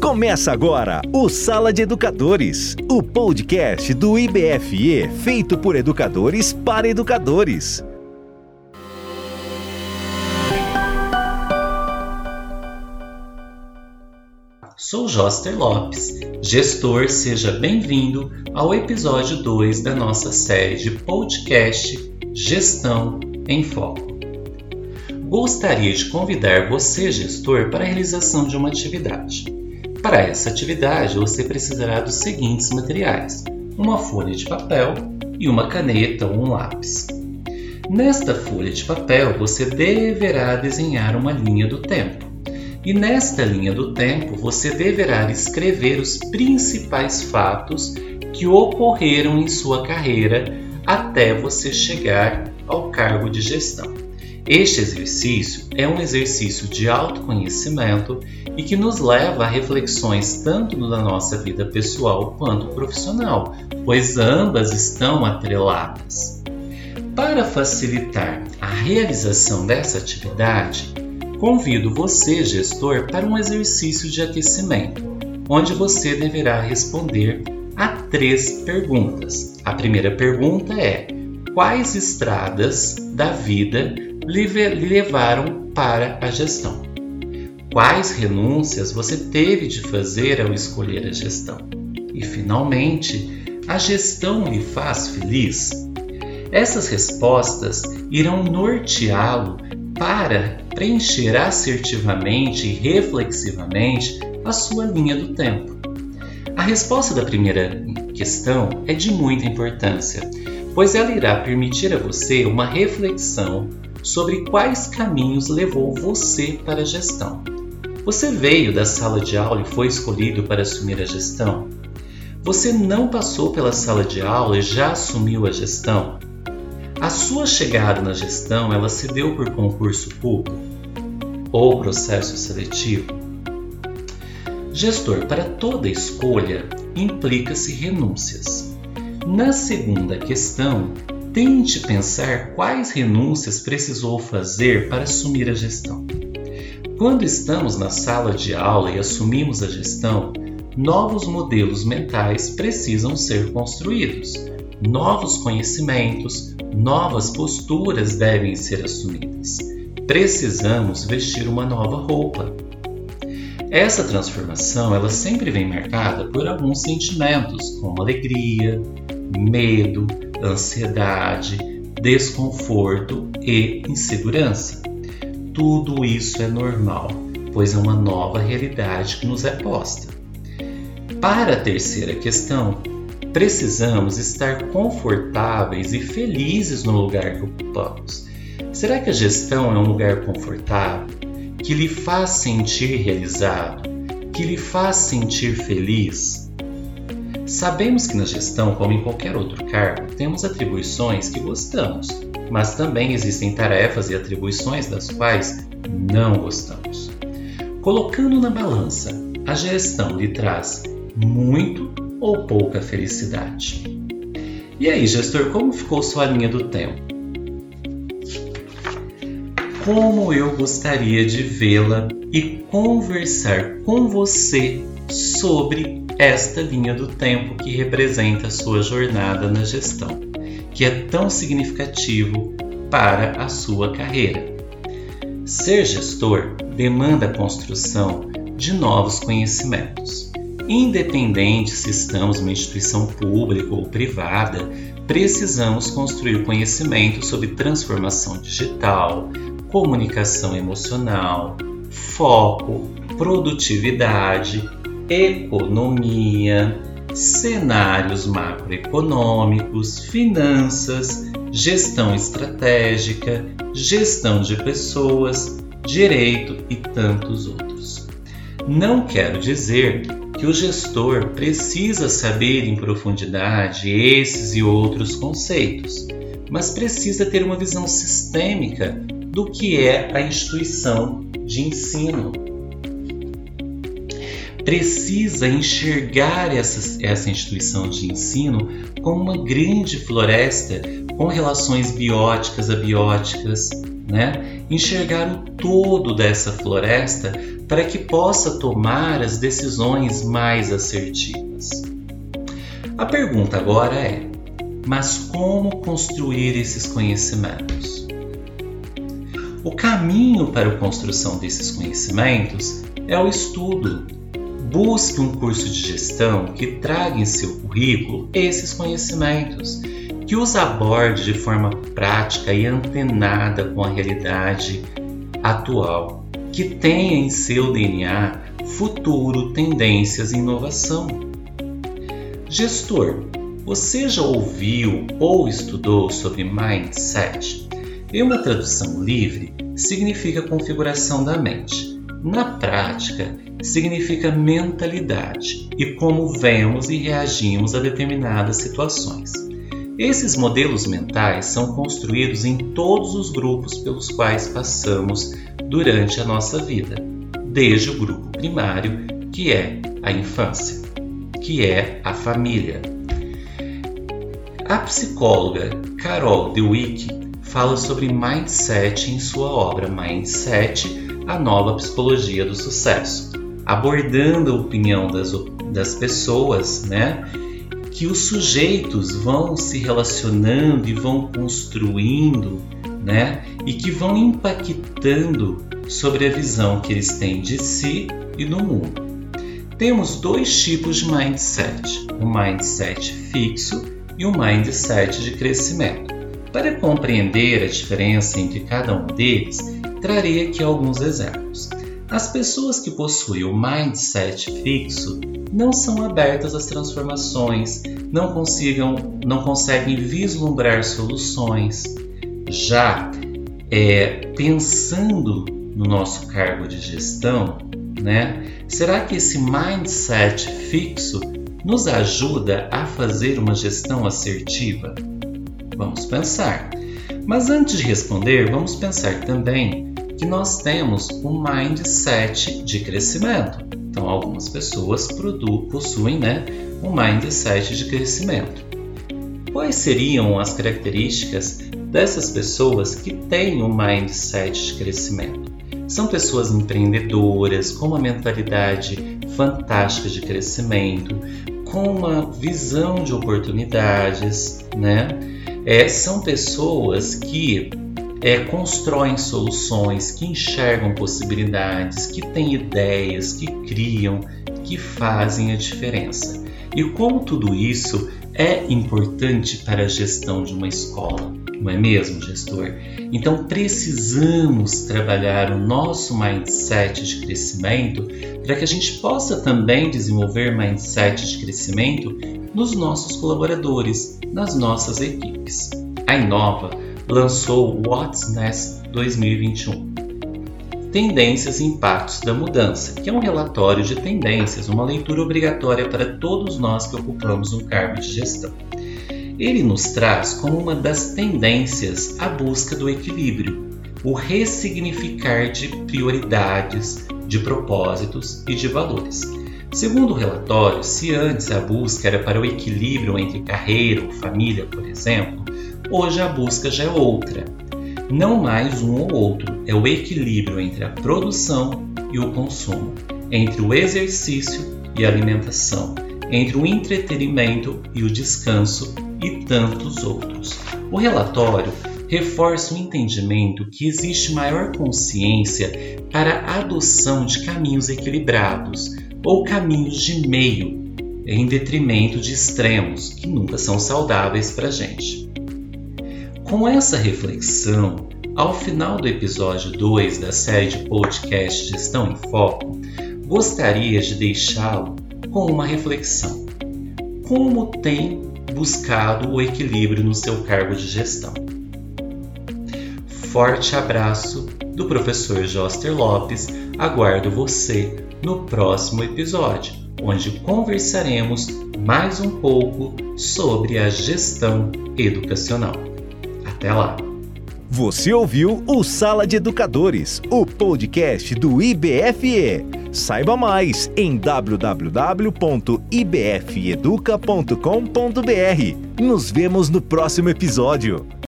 Começa agora o Sala de Educadores, o podcast do IBFE feito por educadores para educadores. Sou Joster Lopes, gestor. Seja bem-vindo ao episódio 2 da nossa série de podcast Gestão em Foco. Gostaria de convidar você, gestor, para a realização de uma atividade. Para essa atividade, você precisará dos seguintes materiais: uma folha de papel e uma caneta ou um lápis. Nesta folha de papel, você deverá desenhar uma linha do tempo. E nesta linha do tempo, você deverá escrever os principais fatos que ocorreram em sua carreira até você chegar ao cargo de gestão. Este exercício é um exercício de autoconhecimento e que nos leva a reflexões tanto na nossa vida pessoal quanto profissional, pois ambas estão atreladas. Para facilitar a realização dessa atividade, Convido você, gestor, para um exercício de aquecimento, onde você deverá responder a três perguntas. A primeira pergunta é: quais estradas da vida levaram para a gestão? Quais renúncias você teve de fazer ao escolher a gestão? E, finalmente, a gestão lhe faz feliz? Essas respostas irão norteá-lo para preencher assertivamente e reflexivamente a sua linha do tempo. A resposta da primeira questão é de muita importância, pois ela irá permitir a você uma reflexão sobre quais caminhos levou você para a gestão. Você veio da sala de aula e foi escolhido para assumir a gestão? Você não passou pela sala de aula e já assumiu a gestão? A sua chegada na gestão, ela se deu por concurso público ou processo seletivo? Gestor, para toda escolha implica-se renúncias. Na segunda questão, tente pensar quais renúncias precisou fazer para assumir a gestão. Quando estamos na sala de aula e assumimos a gestão, novos modelos mentais precisam ser construídos, novos conhecimentos, novas posturas devem ser assumidas. Precisamos vestir uma nova roupa. Essa transformação ela sempre vem marcada por alguns sentimentos, como alegria, medo, ansiedade, desconforto e insegurança. Tudo isso é normal, pois é uma nova realidade que nos é posta. Para a terceira questão, Precisamos estar confortáveis e felizes no lugar que ocupamos. Será que a gestão é um lugar confortável, que lhe faz sentir realizado, que lhe faz sentir feliz? Sabemos que na gestão, como em qualquer outro cargo, temos atribuições que gostamos, mas também existem tarefas e atribuições das quais não gostamos. Colocando na balança, a gestão lhe traz muito ou pouca felicidade. E aí, gestor, como ficou sua linha do tempo? Como eu gostaria de vê-la e conversar com você sobre esta linha do tempo que representa a sua jornada na gestão, que é tão significativo para a sua carreira. Ser gestor demanda a construção de novos conhecimentos Independente se estamos uma instituição pública ou privada, precisamos construir conhecimento sobre transformação digital, comunicação emocional, foco, produtividade, economia, cenários macroeconômicos, finanças, gestão estratégica, gestão de pessoas, direito e tantos outros. Não quero dizer que o gestor precisa saber em profundidade esses e outros conceitos, mas precisa ter uma visão sistêmica do que é a instituição de ensino. Precisa enxergar essa, essa instituição de ensino como uma grande floresta com relações bióticas, abióticas, né? enxergar o todo dessa floresta para que possa tomar as decisões mais assertivas. A pergunta agora é: mas como construir esses conhecimentos? O caminho para a construção desses conhecimentos é o estudo. Busque um curso de gestão que traga em seu currículo esses conhecimentos, que os aborde de forma prática e antenada com a realidade atual, que tenha em seu DNA futuro, tendências e inovação. Gestor, você já ouviu ou estudou sobre mindset? Em uma tradução livre, significa configuração da mente. Na prática, significa mentalidade e como vemos e reagimos a determinadas situações. Esses modelos mentais são construídos em todos os grupos pelos quais passamos durante a nossa vida, desde o grupo primário, que é a infância, que é a família. A psicóloga Carol Dweck fala sobre mindset em sua obra Mindset, a nova psicologia do sucesso, abordando a opinião das, das pessoas, né? Que os sujeitos vão se relacionando e vão construindo, né? E que vão impactando sobre a visão que eles têm de si e do mundo. Temos dois tipos de mindset: o mindset fixo e o mindset de crescimento. Para compreender a diferença entre cada um deles, trarei aqui alguns exemplos. As pessoas que possuem o mindset fixo não são abertas às transformações, não, consigam, não conseguem vislumbrar soluções. Já é, pensando no nosso cargo de gestão, né, será que esse mindset fixo nos ajuda a fazer uma gestão assertiva? Vamos pensar. Mas antes de responder, vamos pensar também que nós temos um mindset de crescimento. Então, algumas pessoas possuem né, um mindset de crescimento. Quais seriam as características dessas pessoas que têm um mindset de crescimento? São pessoas empreendedoras, com uma mentalidade fantástica de crescimento, com uma visão de oportunidades, né? É, são pessoas que é, constroem soluções, que enxergam possibilidades, que têm ideias, que criam, que fazem a diferença. E como tudo isso é importante para a gestão de uma escola, não é mesmo, gestor? Então precisamos trabalhar o nosso mindset de crescimento para que a gente possa também desenvolver mindset de crescimento nos nossos colaboradores, nas nossas equipes. A Inova lançou o What's Next 2021. Tendências e impactos da mudança, que é um relatório de tendências, uma leitura obrigatória para todos nós que ocupamos um cargo de gestão. Ele nos traz como uma das tendências a busca do equilíbrio, o ressignificar de prioridades, de propósitos e de valores. Segundo o relatório, se antes a busca era para o equilíbrio entre carreira ou família, por exemplo, hoje a busca já é outra. Não mais um ou outro, é o equilíbrio entre a produção e o consumo, entre o exercício e a alimentação, entre o entretenimento e o descanso e tantos outros. O relatório reforça o entendimento que existe maior consciência para a adoção de caminhos equilibrados ou caminhos de meio, em detrimento de extremos que nunca são saudáveis para a gente. Com essa reflexão, ao final do episódio 2 da série de podcast Gestão em Foco, gostaria de deixá-lo com uma reflexão. Como tem buscado o equilíbrio no seu cargo de gestão? Forte abraço do professor Joster Lopes. Aguardo você no próximo episódio, onde conversaremos mais um pouco sobre a gestão educacional. Até lá! Você ouviu o Sala de Educadores, o podcast do IBFE. Saiba mais em www.ibfeeduca.com.br. Nos vemos no próximo episódio.